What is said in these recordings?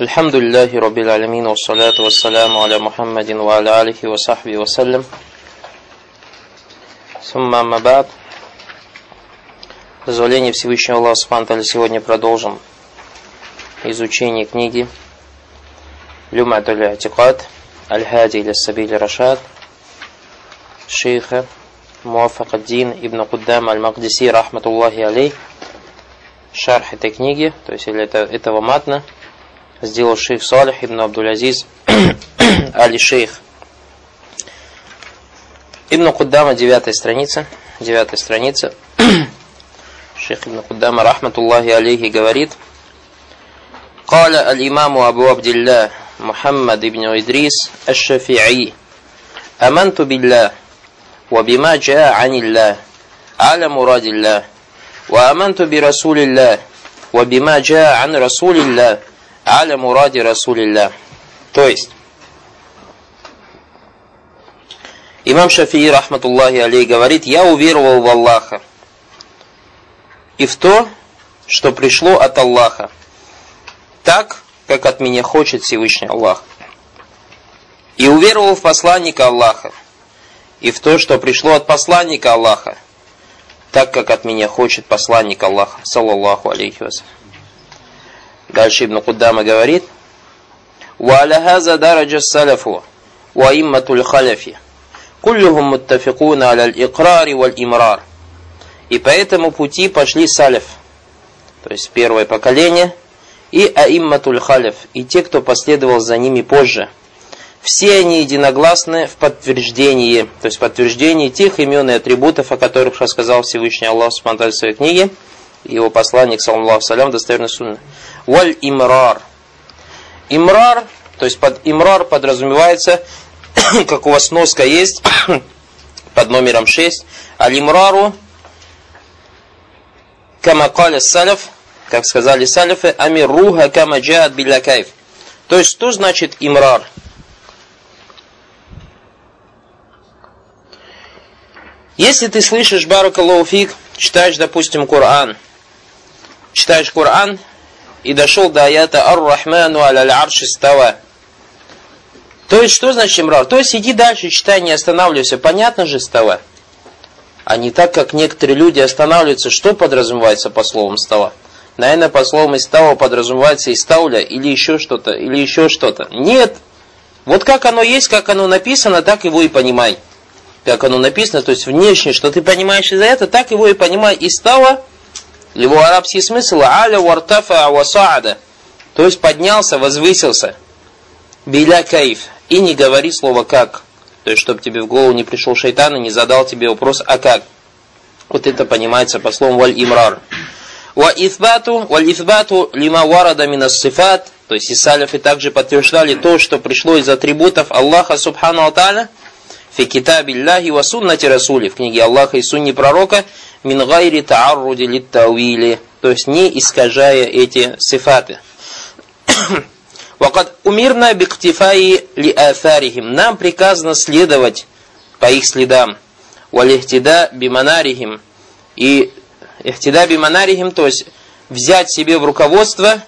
الحمد لله رب العالمين والصلاة والسلام على محمد وعلى آله وصحبه وسلم ثم أما بعد Дозволение Всевышнего Аллаха Субхану сегодня продолжим изучение книги Люмат аль-Атикад Аль-Хади или Сабиль Рашад шейха Муафакаддин ибн Куддам аль-Магдиси рахматуллахи алей шарх этой книги, то есть или это, этого матна, сделал шейх Салих ибн Абдул-Азиз Али Шейх. Ибн Куддама, девятая страница, девятая страница. шейх Ибн Куддама, рахматуллахи алейхи, говорит, قال الإمام أبو عبد الله محمد بن إدريس الشافعي آمنت بالله وبما جاء عن الله على مراد الله وآمنت برسول الله وبما جاء عن رسول الله аля муради расулилля. То есть, имам Шафии, рахматуллахи алей, говорит, я уверовал в Аллаха и в то, что пришло от Аллаха, так, как от меня хочет Всевышний Аллах. И уверовал в посланника Аллаха и в то, что пришло от посланника Аллаха, так, как от меня хочет посланник Аллаха, саллаллаху алейхи вассалям. Дальше Ибн Куддама говорит, وعلى هذا درج السلف وإمة الخلف كلهم متفقون على الإقرار والإمرار И по этому пути пошли салиф, то есть первое поколение, и аимматуль халиф, и те, кто последовал за ними позже. Все они единогласны в подтверждении, то есть подтверждении тех имен и атрибутов, о которых рассказал Всевышний Аллах в своей книге, и его посланник, саллаху салям, достоверный сунна. Валь имрар. Имрар, то есть под имрар подразумевается, как у вас носка есть, под номером 6, аль-имрару, кама каля саляф, как сказали салифы, амируха кама джаат биллякайф. То есть, что значит имрар? Если ты слышишь баракаллаху читаешь, допустим, Коран, читаешь Коран, и дошел до аята Ар-Рахману аль арши става. То есть, что значит имрар? То есть, иди дальше, читай, не останавливайся. Понятно же става? А не так, как некоторые люди останавливаются. Что подразумевается по словам става? Наверное, по словам истава подразумевается истауля или еще что-то, или еще что-то. Нет. Вот как оно есть, как оно написано, так его и понимай. Как оно написано, то есть внешне, что ты понимаешь из-за этого, так его и понимай. Истава его арабский смысл аля вартафа васаада. То есть поднялся, возвысился. Биля кайф. И не говори слово как. То есть, чтобы тебе в голову не пришел шайтан и не задал тебе вопрос, а как. Вот это понимается по словам валь имрар. Валь ифбату лима варада минас сифат. То есть, и салифы также подтверждали то, что пришло из атрибутов Аллаха Субхану Аталя. Фи китабилляхи ва суннати. В книге Аллаха и сунни пророка мин гайри таарруди литтауили, то есть не искажая эти сифаты. Вакад умирна биктифаи ли афарихим. Нам приказано следовать по их следам. Валихтида биманарихим. И ихтида биманарихим, то есть взять себе в руководство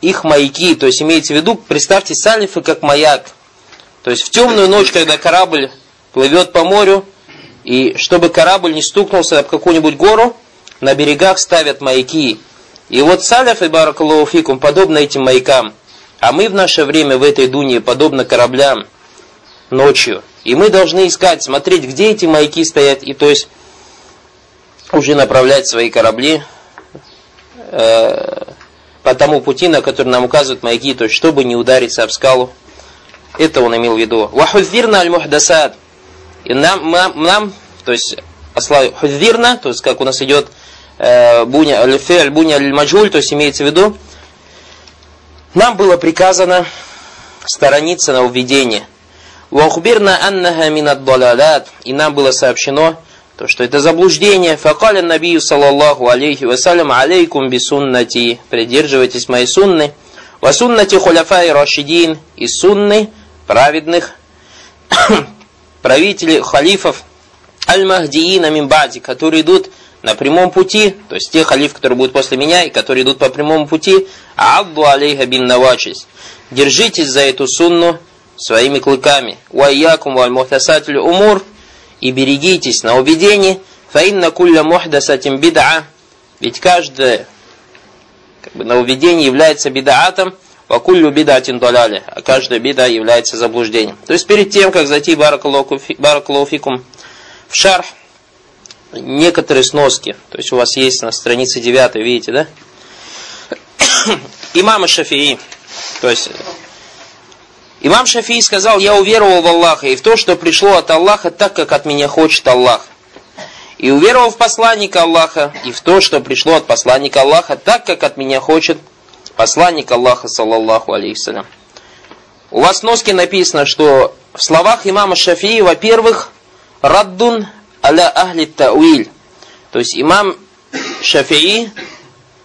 их маяки. То есть имеется в виду, представьте салифы как маяк. То есть в темную ночь, когда корабль плывет по морю, и чтобы корабль не стукнулся об какую-нибудь гору, на берегах ставят маяки. И вот саляф и баракаллаху подобно этим маякам. А мы в наше время в этой дуне подобно кораблям ночью. И мы должны искать, смотреть, где эти маяки стоят, и то есть уже направлять свои корабли э, по тому пути, на который нам указывают маяки, то есть чтобы не удариться об скалу. Это он имел в виду. Вахудзирна аль-мухдасад. И нам, нам, нам то есть, осла худвирна, то есть, как у нас идет э, буня аль-фель, буня аль-маджуль, то есть, имеется в виду, нам было приказано сторониться на уведение. Вахбирна аннаха минат далалат. И нам было сообщено, то, что это заблуждение. Факаля набию саллаллаху алейхи вассалям алейкум бисуннати. Придерживайтесь моей сунны. Васуннати хуляфай рашидин. И сунны праведных правители халифов аль-махдиина мимбади, которые идут на прямом пути, то есть те халиф, которые будут после меня и которые идут по прямому пути, адду алейха бин навачис. Держитесь за эту сунну своими клыками. Уайякум валь мухтасатлю умур. И берегитесь на убедении. Фаинна кулля мухдасатим бид'a. Ведь каждое как бы, нововведение является бидаатом. Вакуллю бидатин доляли. А каждая бида является заблуждением. То есть перед тем, как зайти баракалуфикум в шарх, некоторые сноски. То есть у вас есть на странице 9, видите, да? Имам Шафии. То есть Имам Шафии сказал, я уверовал в Аллаха и в то, что пришло от Аллаха так, как от меня хочет Аллах. И уверовал в посланника Аллаха и в то, что пришло от посланника Аллаха так, как от меня хочет посланник Аллаха, саллаллаху алейхиссалям. У вас в носке написано, что в словах имама Шафии, во-первых, раддун аля ахли тауиль. То есть имам Шафии,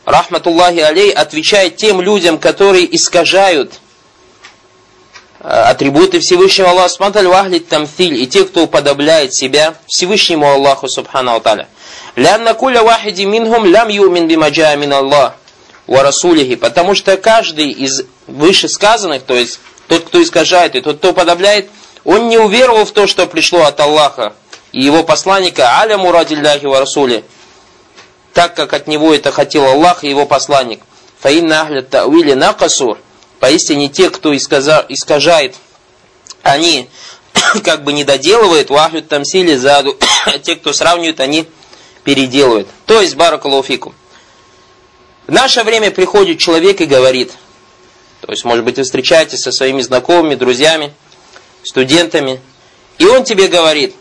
рахматуллахи алей, отвечает тем людям, которые искажают э, атрибуты Всевышнего Аллаха Субхану вахли тамфиль, и те, кто уподобляет себя Всевышнему Аллаху Субхану Аталя. Лянна куля вахиди минхум лям юмин бимаджа мин Аллах ва расулихи, потому что каждый из вышесказанных, то есть тот, кто искажает и тот, кто уподобляет, он не уверовал в то, что пришло от Аллаха, и его посланника аля мурадилляхи ва расули, так как от него это хотел Аллах и его посланник. Фаинна ахля та'вили накасу, поистине те, кто искажает, они как бы не доделывают, там сили заду, те, кто сравнивают, они переделывают. То есть, баракалуфику. В наше время приходит человек и говорит, то есть, может быть, вы встречаетесь со своими знакомыми, друзьями, студентами, и он тебе говорит,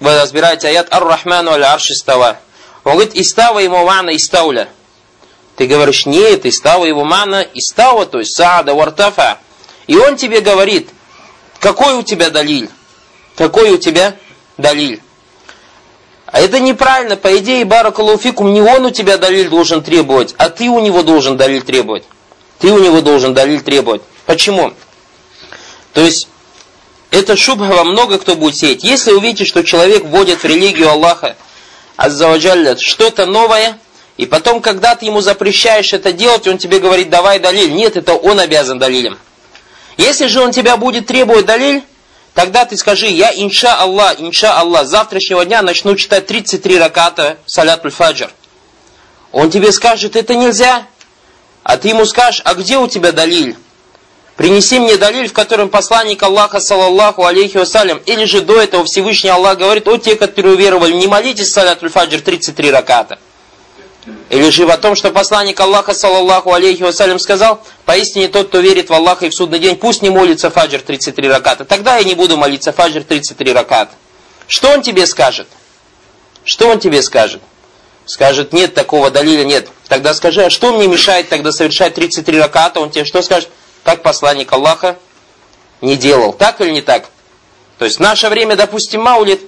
вы разбираете аят Ар-Рахману аль-Арши става. Он говорит, истава ему мана истауля. Ты говоришь, нет, истава его мана истава, то есть саада вартафа. И он тебе говорит, какой у тебя далиль? Какой у тебя далиль? А это неправильно. По идее, Баракалуфикум, не он у тебя далиль должен требовать, а ты у него должен далиль требовать. Ты у него должен далиль требовать. Почему? То есть, это шубха во много кто будет сеять. Если увидите, что человек вводит в религию Аллаха, Аззаваджалля, что-то новое, и потом, когда ты ему запрещаешь это делать, он тебе говорит, давай далиль. Нет, это он обязан далилем. Если же он тебя будет требовать далиль, тогда ты скажи, я инша Аллах, инша Аллах, завтрашнего дня начну читать 33 раката салятуль фаджр. Он тебе скажет, это нельзя. А ты ему скажешь, а где у тебя далиль? Принеси мне далиль, в котором посланник Аллаха, саллаллаху алейхи вассалям, или же до этого Всевышний Аллах говорит, о те, которые уверовали, не молитесь салятуль фаджр 33 раката. Или же о том, что посланник Аллаха, саллаллаху алейхи вассалям, сказал, поистине тот, кто верит в Аллаха и в судный день, пусть не молится фаджр 33 раката. Тогда я не буду молиться фаджр 33 раката. Что он тебе скажет? Что он тебе скажет? Скажет, нет такого далиля, нет. Тогда скажи, а что мне мешает тогда совершать 33 раката? Он тебе что скажет? Как посланник Аллаха не делал. Так или не так? То есть в наше время, допустим, Маулит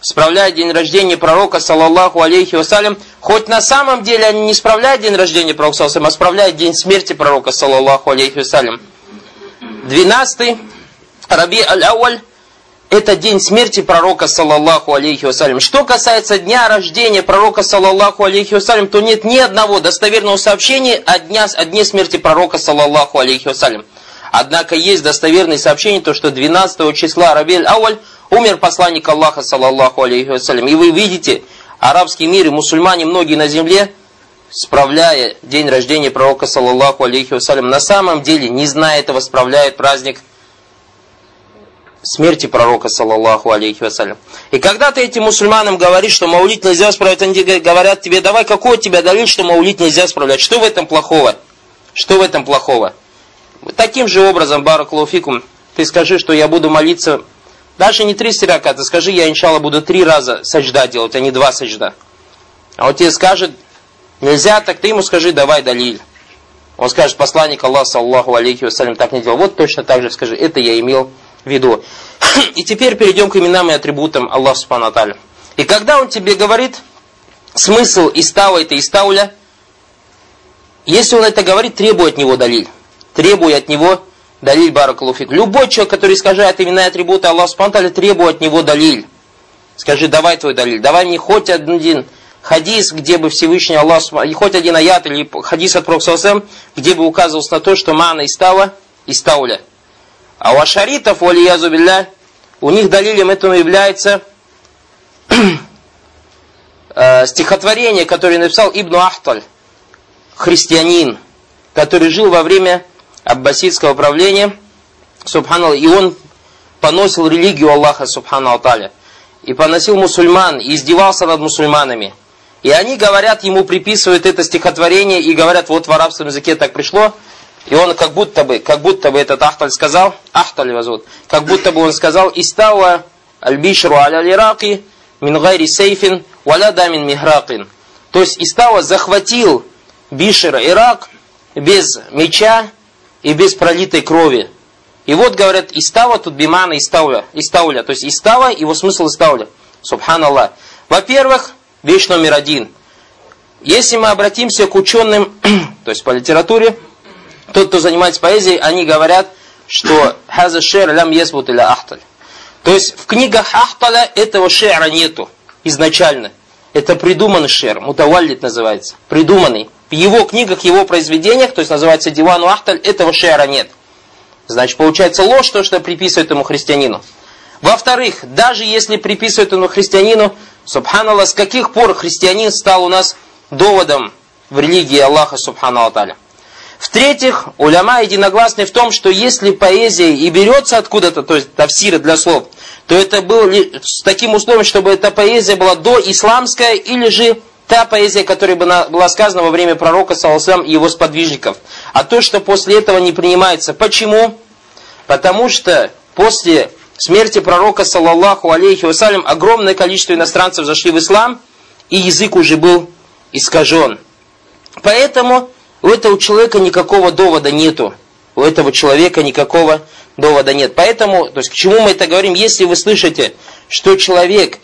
справляет день рождения пророка, саллаллаху алейхи вассалям, хоть на самом деле они не справляют день рождения пророка, саллаллаху а справляют день смерти пророка, саллаллаху алейхи вассалям. 12 Раби Аль-Ауаль это день смерти пророка, саллаллаху алейхи вассалям. Что касается дня рождения пророка, саллаллаху алейхи вассалям, то нет ни одного достоверного сообщения о, дня, о дне смерти пророка, саллаллаху алейхи вассалям. Однако есть достоверные сообщения, то, что 12 числа Рабель Ауаль умер посланник Аллаха, саллаллаху алейхи вассалям. И вы видите, арабский мир и мусульмане, многие на земле, справляя день рождения пророка, саллаллаху алейхи вассалям, на самом деле, не зная этого, справляют праздник смерти пророка, саллаллаху алейхи вассалям. И когда ты этим мусульманам говоришь, что маулит нельзя справлять, они говорят тебе, давай, какой у тебя далиль, что маулит нельзя справлять? Что в этом плохого? Что в этом плохого? Таким же образом, баракулуфикум, ты скажи, что я буду молиться, даже не три сирака, ты скажи, я, иншалла, буду три раза сажда делать, а не два сажда. А он тебе скажет, нельзя, так ты ему скажи, давай далиль. Он скажет, посланник Аллаха, саллаху алейхи вассалям, так не делал. Вот точно так же скажи, это я имел виду. И теперь перейдем к именам и атрибутам Аллаха Субхану Аталя. И когда он тебе говорит смысл истава это истауля, если он это говорит, требуй от него далиль. Требуй от него далиль баракалуфик. Любой человек, который искажает имена и атрибуты Аллаха Субхану Аталя, требуй от него далиль. Скажи, давай твой далиль, давай мне хоть один хадис, где бы Всевышний Аллах, хоть один аят или хадис от Пророка где бы указывался на то, что мана истава, истауля. А у ашаритов, валиязу билля, у них далилем этому является э, стихотворение, которое написал Ибн Ахталь, христианин, который жил во время аббасидского правления, субханаллах, и он поносил религию Аллаха, субхану Аталя, и поносил мусульман, и издевался над мусульманами. И они говорят, ему приписывают это стихотворение, и говорят, вот в арабском языке так пришло, и он как будто бы, как будто бы этот Ахталь сказал, Ахталь его зовут, как будто бы он сказал, «Истава аль-бишру аля-лираки мин сейфин валя дамин михракин». То есть Истава захватил Бишер Ирак без меча и без пролитой крови. И вот говорят, Истава тут бимана Истауля, Истауля. То есть Истава, его смысл Истауля. Субханаллах. Во-первых, вещь номер один. Если мы обратимся к ученым, то есть по литературе, тот, кто занимается поэзией, они говорят, что «Хаза шер лям есбут или ахталь». То есть в книгах Ахталя этого шера нету изначально. Это придуманный шер, мутаваллит называется, придуманный. В его книгах, его произведениях, то есть называется Дивану Ахталь, этого шера нет. Значит, получается ложь, то, что приписывают ему христианину. Во-вторых, даже если приписывают ему христианину, субханаллах, с каких пор христианин стал у нас доводом в религии Аллаха, субханаллах. В-третьих, уляма единогласны в том, что если поэзия и берется откуда-то, то есть тавсиры для слов, то это было с таким условием, чтобы эта поэзия была до исламская или же та поэзия, которая была сказана во время пророка, саласам, и его сподвижников. А то, что после этого не принимается. Почему? Потому что после смерти пророка, саллаллаху алейхи вассалям, огромное количество иностранцев зашли в ислам, и язык уже был искажен. Поэтому у этого человека никакого довода нету. У этого человека никакого довода нет. Поэтому, то есть к чему мы это говорим? Если вы слышите, что человек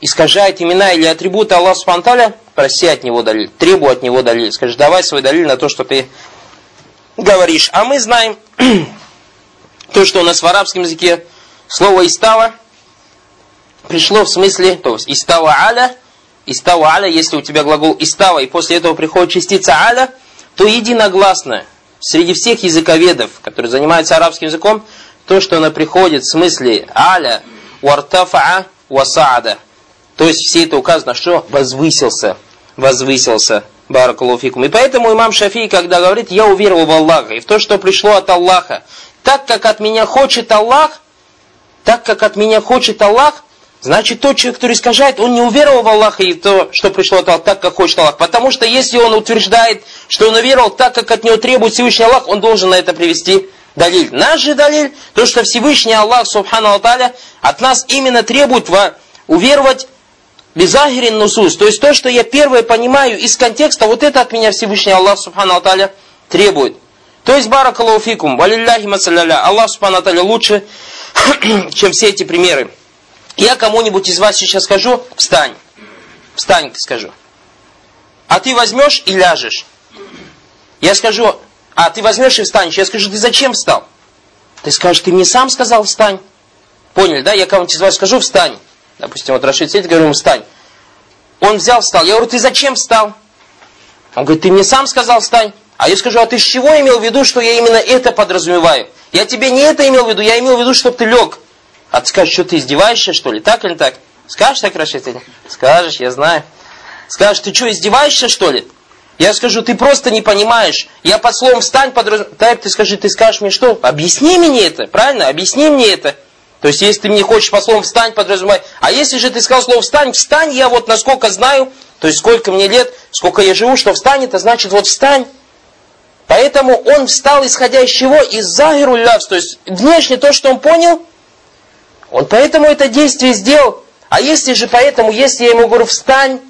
искажает имена или атрибуты Аллаха Субтитры, проси от него далиль, требуй от него далиль. Скажи, давай свой далиль на то, что ты говоришь. А мы знаем то, что у нас в арабском языке слово «истава» пришло в смысле, то есть «истава аля», «истава аля», если у тебя глагол «истава», и после этого приходит частица «аля», то единогласно среди всех языковедов, которые занимаются арабским языком, то, что она приходит в смысле аля, уартафаа, васаада. То есть все это указано, что возвысился, возвысился. Баракалуфикум. И поэтому имам Шафий, когда говорит, я уверовал в Аллаха и в то, что пришло от Аллаха, так как от меня хочет Аллах, так как от меня хочет Аллах, Значит, тот человек, который искажает, он не уверовал в Аллаха и в то, что пришло от Аллаха, так, как хочет Аллах. Потому что если он утверждает, что он уверовал так, как от него требует Всевышний Аллах, он должен на это привести далиль. Наш же далиль, то, что Всевышний Аллах, Субхану Алталя, от нас именно требует уверовать Безахирин нусус, то есть то, что я первое понимаю из контекста, вот это от меня Всевышний Аллах Субхану Алталя требует. То есть, баракалуфикум, валилляхи масалляля, Аллах Субхану Алталя лучше, чем все эти примеры. Я кому-нибудь из вас сейчас скажу, встань. Встань, скажу. А ты возьмешь и ляжешь. Я скажу, а ты возьмешь и встанешь. Я скажу, ты зачем встал? Ты скажешь, ты мне сам сказал встань. Поняли, да? Я кому-нибудь из вас скажу, встань. Допустим, вот Рашид сидит, говорю ему, встань. Он взял, встал. Я говорю, ты зачем встал? Он говорит, ты мне сам сказал встань. А я скажу, а ты с чего имел в виду, что я именно это подразумеваю? Я тебе не это имел в виду, я имел в виду, чтобы ты лег. А ты скажешь, что ты издеваешься, что ли? Так или так? Скажешь так, Рашид? Скажешь, я знаю. Скажешь, ты что, издеваешься, что ли? Я скажу, ты просто не понимаешь. Я под словом «встань» подразумеваю. Ты скажи, ты скажешь мне что? Объясни мне это, правильно? Объясни мне это. То есть, если ты мне хочешь по словам «встань» подразумевать. А если же ты сказал слово «встань», «встань» я вот насколько знаю, то есть сколько мне лет, сколько я живу, что «встань» это значит вот «встань». Поэтому он встал, исходя из чего? Из загиру лявс. То есть, внешне то, что он понял – он поэтому это действие сделал. А если же поэтому, если я ему говорю, встань,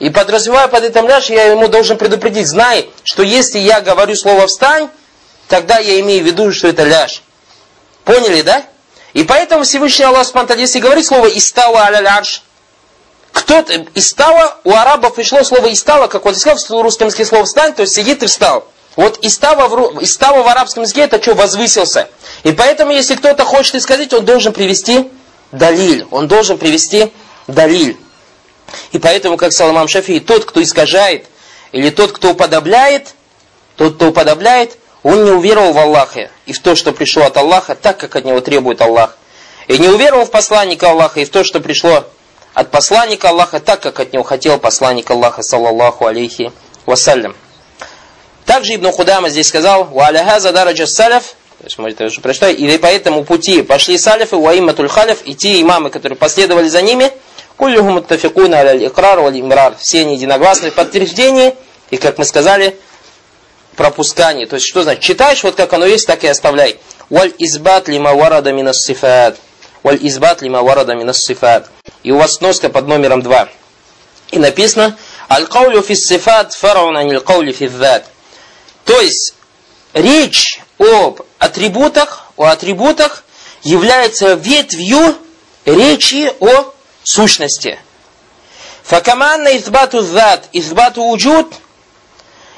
и подразумеваю под этим ляж, я ему должен предупредить, знай, что если я говорю слово встань, тогда я имею в виду, что это ляж. Поняли, да? И поэтому Всевышний Аллах Субтитры, если говорит слово «истава аля арш», кто-то, «истава», у арабов пришло слово «истава», как вот сказал в русском языке слово «встань», то есть сидит и встал. Вот истава в, истава в арабском языке это что, возвысился. И поэтому, если кто-то хочет исказить, он должен привести далиль. Он должен привести далиль. И поэтому, как сказал имам Шафи, тот, кто искажает, или тот, кто уподобляет, тот, кто уподобляет, он не уверовал в Аллаха и в то, что пришло от Аллаха, так, как от него требует Аллах. И не уверовал в посланника Аллаха и в то, что пришло от посланника Аллаха, так, как от него хотел посланник Аллаха, саллаллаху алейхи вассалям. Также Ибн Худама здесь сказал, «Ва'аляхаза дараджа саляф», то есть, может, я уже прочитаю, и по этому пути пошли салифы, уаимматуль халиф, и те имамы, которые последовали за ними, куллюхум муттафикуна аля икрар валь имрар, все они единогласны в подтверждении, и, как мы сказали, пропускание. То есть, что значит? Читаешь, вот как оно есть, так и оставляй. Валь избат лима варада минас сифат. Валь избат лима варада минас сифат. И у вас сноска под номером 2. И написано, аль-каулю фис сифат фараун анил каули физзат. То есть, речь об атрибутах, о атрибутах является ветвью речи о сущности. Факаманна избату зад, избату уджуд.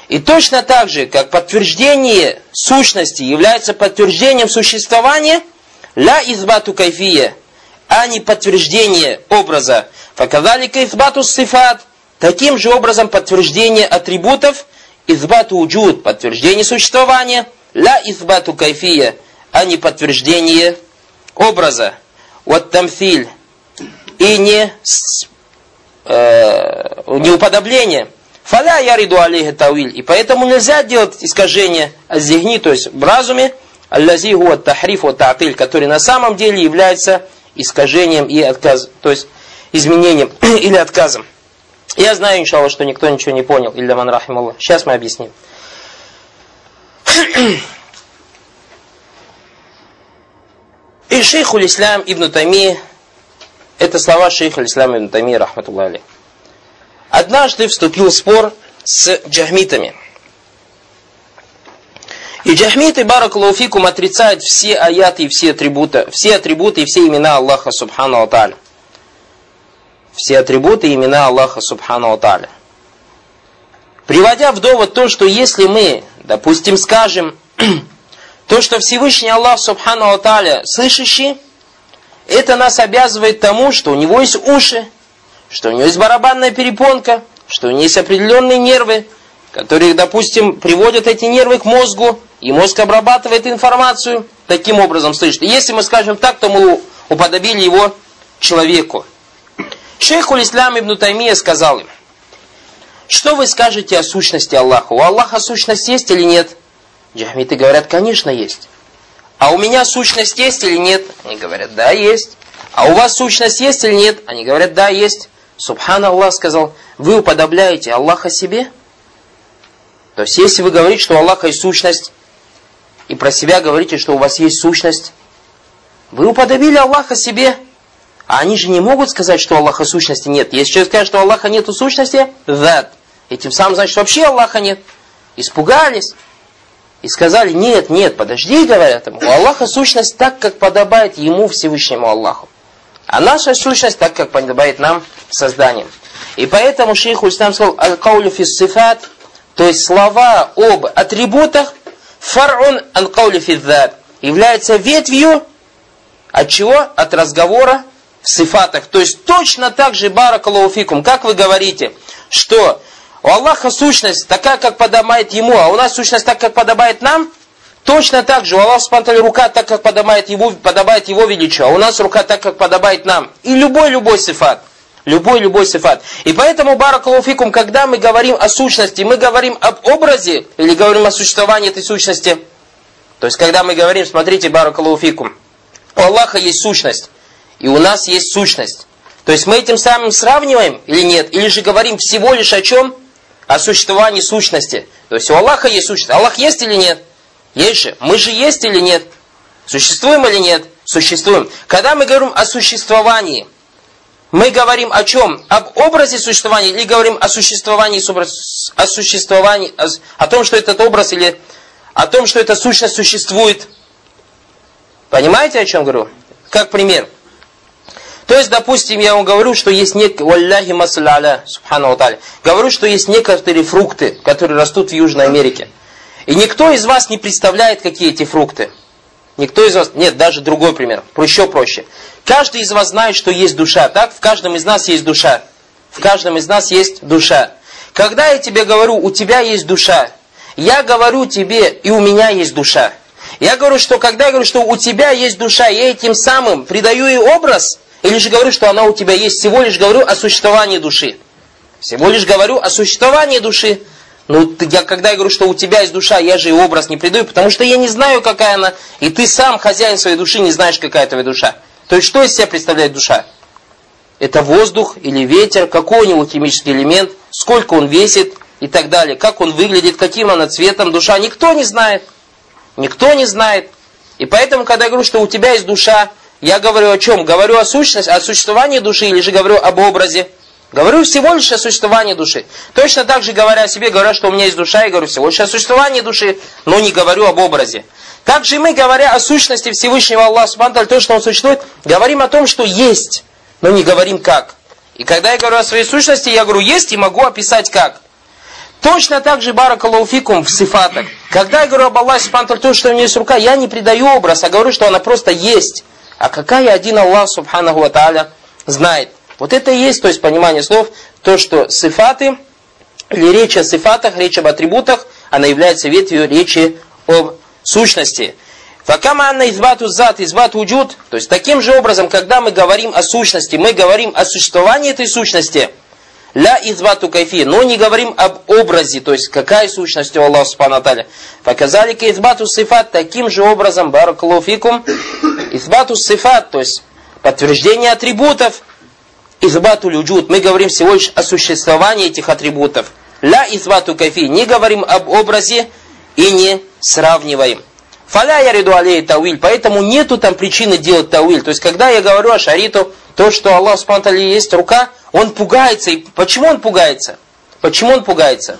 И точно так же, как подтверждение сущности является подтверждением существования, ля избату кайфия, а не подтверждение образа. Факазалика избату сифат, таким же образом подтверждение атрибутов – избату уджуд, подтверждение существования, ля избату кайфия, а не подтверждение образа. Вот тамфиль. И не, э, не уподобление. Фаля яриду алейха тауиль. И поэтому нельзя делать искажение азигни, то есть в разуме, аллази гуа тахриф wa та'тиль, который на самом деле является искажением и отказ, то есть изменением или отказом. Я знаю, иншаллах, что никто ничего не понял. Илля ман рахималлах. Сейчас мы объясним. И шейху ислам ибн Тами, это слова шейха ислам ибн Тами, рахматуллахи. Однажды вступил в спор с джахмитами. И джахмиты, баракалуфикум, отрицают все аяты и все атрибуты, все атрибуты и все имена Аллаха, субхану ва все атрибуты и имена Аллаха Субхану Аталя. Приводя в довод то, что если мы, допустим, скажем, то, что Всевышний Аллах Субхану Аталя слышащий, это нас обязывает тому, что у него есть уши, что у него есть барабанная перепонка, что у него есть определенные нервы, которые, допустим, приводят эти нервы к мозгу, и мозг обрабатывает информацию, таким образом слышит. Если мы скажем так, то мы уподобили его человеку. Шейх Ислам ибн Таймия сказал им, что вы скажете о сущности Аллаха? У Аллаха сущность есть или нет? Джахмиты говорят, конечно, есть. А у меня сущность есть или нет? Они говорят, да, есть. А у вас сущность есть или нет? Они говорят, да, есть. Субхан Аллах сказал, вы уподобляете Аллаха себе? То есть, если вы говорите, что у Аллаха есть сущность, и про себя говорите, что у вас есть сущность, вы уподобили Аллаха себе. А они же не могут сказать, что Аллаха сущности нет. Если человек скажет, что Аллаха нету сущности, that. И тем самым, значит, вообще Аллаха нет. Испугались. И сказали, нет, нет, подожди, говорят ему. У Аллаха сущность так, как подобает ему, Всевышнему Аллаху. А наша сущность так, как подобает нам созданием. И поэтому шейх Устам сказал, аль-каулю сифат, то есть слова об атрибутах, фар'ун аль-каулю является ветвью от чего? От разговора сифатах. То есть точно так же, баракалауфикум, как вы говорите, что у Аллаха сущность такая, как подобает ему, а у нас сущность так, как подобает нам, точно так же у Аллаха спантали рука так, как подобает его, подобает его величию, а у нас рука так, как подобает нам. И любой-любой сифат. Любой-любой сифат. И поэтому, баракалуфикум, когда мы говорим о сущности, мы говорим об образе или говорим о существовании этой сущности. То есть, когда мы говорим, смотрите, баракалуфикум, у Аллаха есть сущность. И у нас есть сущность. То есть мы этим самым сравниваем или нет? Или же говорим всего лишь о чем? О существовании сущности. То есть у Аллаха есть сущность. Аллах есть или нет? Есть же. Мы же есть или нет? Существуем или нет? Существуем. Когда мы говорим о существовании, мы говорим о чем? Об образе существования или говорим о существовании, о существовании, о, о том, что этот образ или о том, что эта сущность существует? Понимаете, о чем говорю? Как пример. То есть, допустим, я вам говорю, что есть некие, валляхи масаля, субхану та'аля, говорю, что есть некоторые фрукты, которые растут в Южной Америке. И никто из вас не представляет, какие эти фрукты. Никто из вас, нет, даже другой пример, еще проще. Каждый из вас знает, что есть душа, так? В каждом из нас есть душа. в каждом из нас есть душа. Когда я тебе говорю, у тебя есть душа, я говорю тебе, и у меня есть душа. Я говорю, что когда я говорю, что у тебя есть душа, я этим самым придаю ей образ, или же говорю, что она у тебя есть, всего лишь говорю о существовании души. Всего лишь говорю о существовании души. Ну, я, когда я говорю, что у тебя есть душа, я же и образ не придаю, потому что я не знаю, какая она, и ты сам, хозяин своей души, не знаешь, какая твоя душа. То есть, что из себя представляет душа? Это воздух или ветер, какой у него химический элемент, сколько он весит и так далее, как он выглядит, каким она цветом, душа. Никто не знает. Никто не знает. И поэтому, когда я говорю, что у тебя есть душа, я говорю о чем? Говорю о сущности, о существовании души или же говорю об образе? Говорю всего лишь о существовании души. Точно так же, говоря о себе, говоря, что у меня есть душа, я говорю всего лишь о существовании души, но не говорю об образе. Также мы, говоря о сущности Всевышнего Аллаха Субхану то, что Он существует, говорим о том, что есть, но не говорим как. И когда я говорю о своей сущности, я говорю есть и могу описать как. Точно так же баракалуфикум в сифатах. Когда я говорю об Аллахе Субхану то, что у него есть рука, я не придаю образ, а говорю, что она просто есть. А какая один Аллах Субханаху Ва знает. Вот это и есть, то есть понимание слов, то, что сифаты, или речь о сифатах, речь об атрибутах, она является ветвью речи об сущности. Факама анна избату зат, избат уджуд. То есть таким же образом, когда мы говорим о сущности, мы говорим о существовании этой сущности. Ля избату кайфи, но не говорим об образе, то есть какая сущность у Аллаха Субхану Аталя. Показали к избату сифат таким же образом, баракалуфикум, избату сифат, то есть подтверждение атрибутов, избату люджуд. Мы говорим всего лишь о существовании этих атрибутов. Ля избату кайфи, не говорим об образе и не сравниваем. Фаля я реду алей тауиль, поэтому нету там причины делать тауиль. То есть, когда я говорю о шариту, то, что Аллах Субтитры есть рука, он пугается. И почему он пугается? Почему он пугается?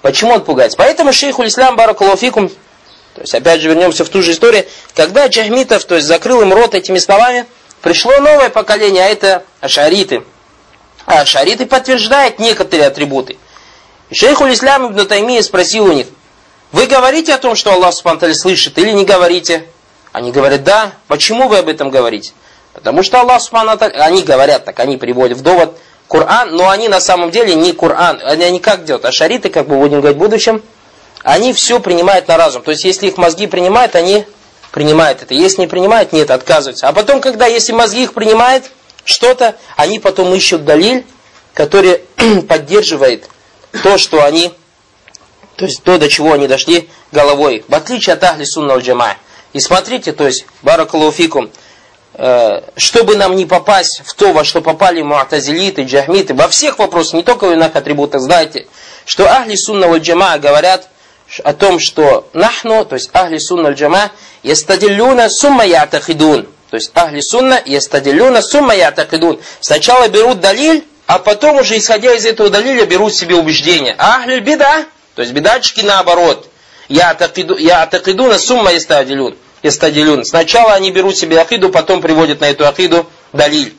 Почему он пугается? Поэтому шейху Ислам Баракулуфикум, то есть опять же вернемся в ту же историю, когда Джахмитов, то есть закрыл им рот этими словами, пришло новое поколение, а это ашариты. А ашариты подтверждают некоторые атрибуты. И шейху Ислам Ибн Таймия спросил у них, вы говорите о том, что Аллах Субтитры слышит, или не говорите? Они говорят, да. Почему вы об этом говорите? Потому что Аллах Субхану они говорят так, они приводят в довод Коран, но они на самом деле не Коран. Они, они как делают? А шариты, как мы будем говорить в будущем, они все принимают на разум. То есть, если их мозги принимают, они принимают это. Если не принимают, нет, отказываются. А потом, когда, если мозги их принимают что-то, они потом ищут далиль, который поддерживает то, что они то есть то, до чего они дошли головой. В отличие от Ахли Сунна Джама. И смотрите, то есть, Баракалуфикум, чтобы нам не попасть в то, во что попали муатазилиты, джахмиты, во всех вопросах, не только в иных атрибутах, знаете, что Ахли Сунна Джама говорят о том, что нахну, то есть Ахли Сунна Джама, ястадиллюна сумма ятахидун. То есть Ахли Сунна ястадиллюна сумма ятахидун. Сначала берут далиль, а потом уже, исходя из этого далиля, берут себе убеждение. Ахли Бида, то есть бедачки наоборот. Я атакиду на сумма истадилюн. Истадилюн. Сначала они берут себе акиду, потом приводят на эту акиду далиль.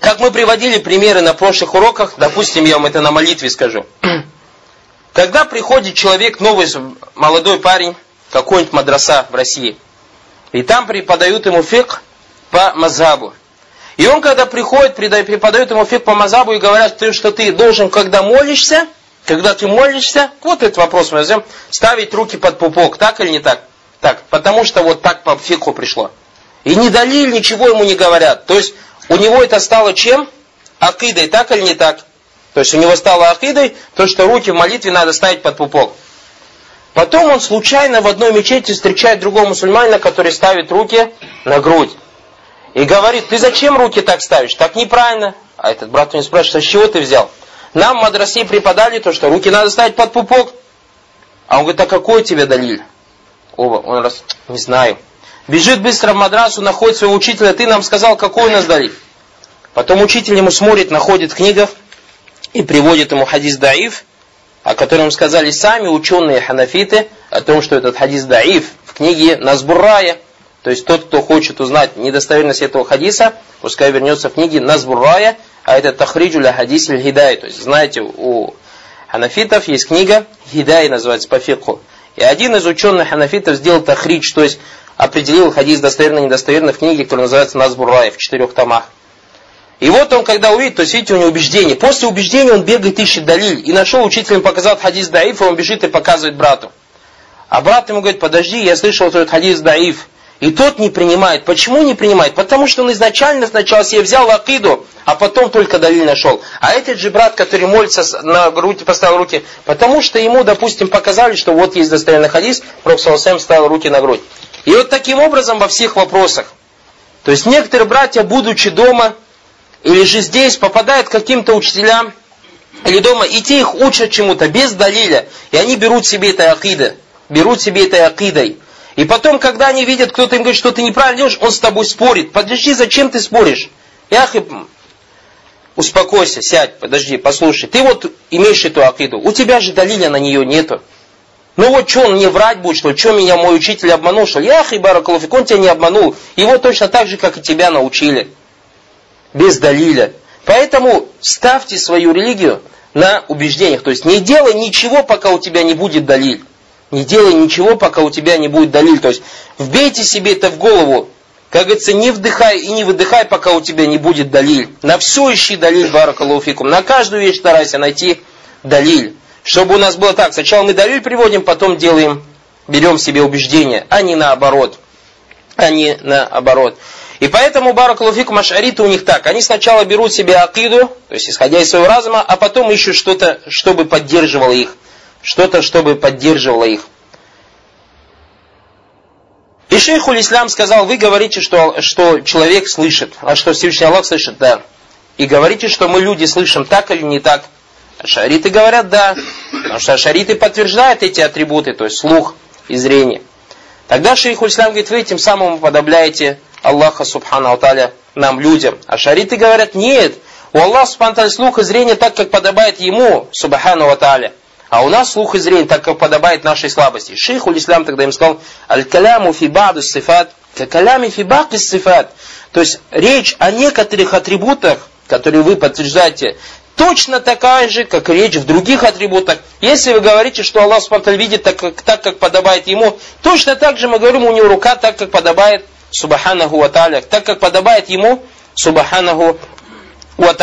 Как мы приводили примеры на прошлых уроках, допустим, я вам это на молитве скажу. Когда приходит человек, новый молодой парень, какой-нибудь мадраса в России, и там преподают ему фик по мазабу. И он, когда приходит, преподает ему фиг по мазабу и говорят, что ты должен, когда молишься, когда ты молишься, вот этот вопрос мы возьмем, ставить руки под пупок, так или не так? Так, потому что вот так по фикху пришло. И не далиль, ничего ему не говорят. То есть у него это стало чем? Акидой, так или не так? То есть у него стало акидой, то, что руки в молитве надо ставить под пупок. Потом он случайно в одной мечети встречает другого мусульманина, который ставит руки на грудь. И говорит, ты зачем руки так ставишь? Так неправильно. А этот брат у него спрашивает, а с чего ты взял? Нам в мадрасе преподали то, что руки надо ставить под пупок. А он говорит, а какой тебе далиль? Оба, он раз, не знаю. Бежит быстро в мадрасу, находит своего учителя, ты нам сказал, какой у нас далиль. Потом учитель ему смотрит, находит книгов и приводит ему хадис даиф, о котором сказали сами ученые ханафиты, о том, что этот хадис даиф в книге Назбуррая, то есть тот, кто хочет узнать недостоверность этого хадиса, пускай вернется в книге Назбуррая, а это Тахриджу ля хадис хидай. То есть, знаете, у ханафитов есть книга Хидай называется по фикху. И один из ученых ханафитов сделал тахридж, то есть определил хадис достоверно недостоверно в книге, которая называется Назбуррая в четырех томах. И вот он, когда увидит, то есть, видите, у него убеждение. После убеждения он бегает, ищет далиль. И нашел учитель, показал хадис даиф, и он бежит и показывает брату. А брат ему говорит, подожди, я слышал этот хадис даиф. И тот не принимает. Почему не принимает? Потому что он изначально сначала себе взял акиду, а потом только далиль нашел. А этот же брат, который молится на руки, поставил руки, потому что ему, допустим, показали, что вот есть достоверный хадис, Пророк Сэм ставил руки на грудь. И вот таким образом во всех вопросах. То есть некоторые братья, будучи дома, или же здесь попадают к каким-то учителям, или дома, и те их учат чему-то без далиля, и они берут себе это акида, берут себе это акидой. И потом, когда они видят, кто-то им говорит, что ты неправильно делаешь, он с тобой спорит. Подожди, зачем ты споришь? Яхи, успокойся, сядь, подожди, послушай. Ты вот имеешь эту акиду, у тебя же далиля на нее нету. Ну вот что он мне врать будет, что что меня мой учитель обманул, что Яхи Баракалуфик, он тебя не обманул. Его точно так же, как и тебя научили без далиля. Поэтому ставьте свою религию на убеждениях. То есть не делай ничего, пока у тебя не будет далиль. Не делай ничего, пока у тебя не будет далиль. То есть вбейте себе это в голову. Как говорится, не вдыхай и не выдыхай, пока у тебя не будет далиль. На все ищи далиль, баракалуфикум. На каждую вещь старайся найти далиль. Чтобы у нас было так, сначала мы далиль приводим, потом делаем, берем себе убеждение, а не наоборот. А не наоборот. И поэтому Баракалуфик Машариты у них так. Они сначала берут себе акиду, то есть исходя из своего разума, а потом ищут что-то, чтобы поддерживало их. Что-то, чтобы поддерживало их. И шейхуль Ислам сказал, вы говорите, что, что человек слышит, а что Всевышний Аллах слышит, да. И говорите, что мы люди слышим так или не так. Шариты говорят да, потому что шариты подтверждают эти атрибуты, то есть слух и зрение. Тогда шейхуль Ислам говорит, вы этим самым уподобляете Аллаха Субхану Аталя нам, людям. А шариты говорят, нет, у Аллаха Субхану Аталя слух и зрение так, как подобает Ему, Субхану Аталя. А у нас слух и зрение так, как подобает нашей слабости. Шейх Улислам тогда им сказал, аль-каляму фи ба'ду сифат, калями фи ба'ки сифат. То есть речь о некоторых атрибутах, которые вы подтверждаете, точно такая же, как речь в других атрибутах. Если вы говорите, что Аллах Субхану видит так как, так, как подобает Ему, точно так же мы говорим, у Него рука так, как подобает Субханаху ва так как подобает ему Субханаху ва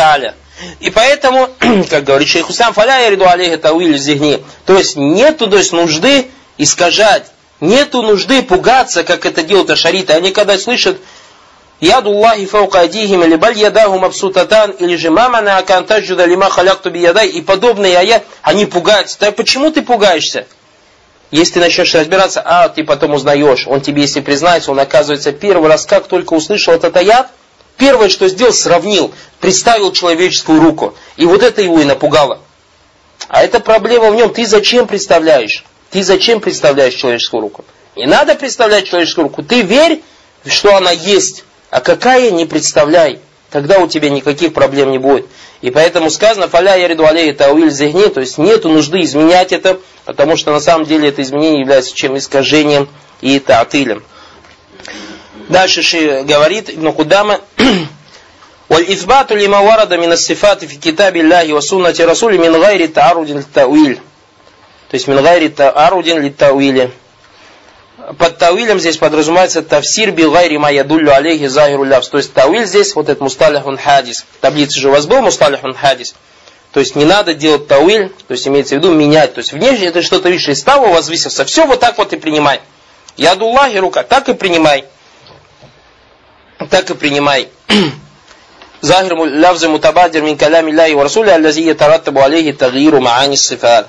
И поэтому, как говорит шейх Хусам, фаля яриду алейхи тауиль зигни. То есть нету то есть, нужды искажать, нету нужды пугаться, как это делают ашариты. Они когда слышат Яду Аллахи фаука адихим или баль ядаху мабсутатан или же мамана акантаджуда лима халякту биядай и подобные аят, они пугаются. Так почему ты пугаешься? Если ты начнешь разбираться, а ты потом узнаешь, он тебе, если признается, он оказывается первый раз, как только услышал этот аят, первое, что сделал, сравнил, представил человеческую руку. И вот это его и напугало. А это проблема в нем. Ты зачем представляешь? Ты зачем представляешь человеческую руку? Не надо представлять человеческую руку. Ты верь, что она есть. А какая, не представляй. Тогда у тебя никаких проблем не будет. И поэтому сказано, фаля яриду алейhi тауиль зихни, то есть нету нужды изменять это, потому что на самом деле это изменение является чем искажением и таатилем. Дальше Ши говорит Ибн Кудама, والإثبات لما ورد من الصفات في كتاب الله وسنة رسوله من غير تعرض للتأويل то есть من غير تعرض للتأويل под тауилем здесь подразумевается тавсир билгайри ма ядуллю алейхи захиру лявс. То есть тауиль здесь, вот этот мусталихун хадис. В таблице же у вас был мусталихун хадис. То есть не надо делать тауиль, то есть имеется в виду менять. То есть внешне это что-то видишь, из того возвысился. Все вот так вот и принимай. Ядуллахи рука, так и принимай. Так и принимай. Захир лявза мутабадир мин калями ляхи ва расуля аллази ятараттабу алейхи тагиру маани сифат.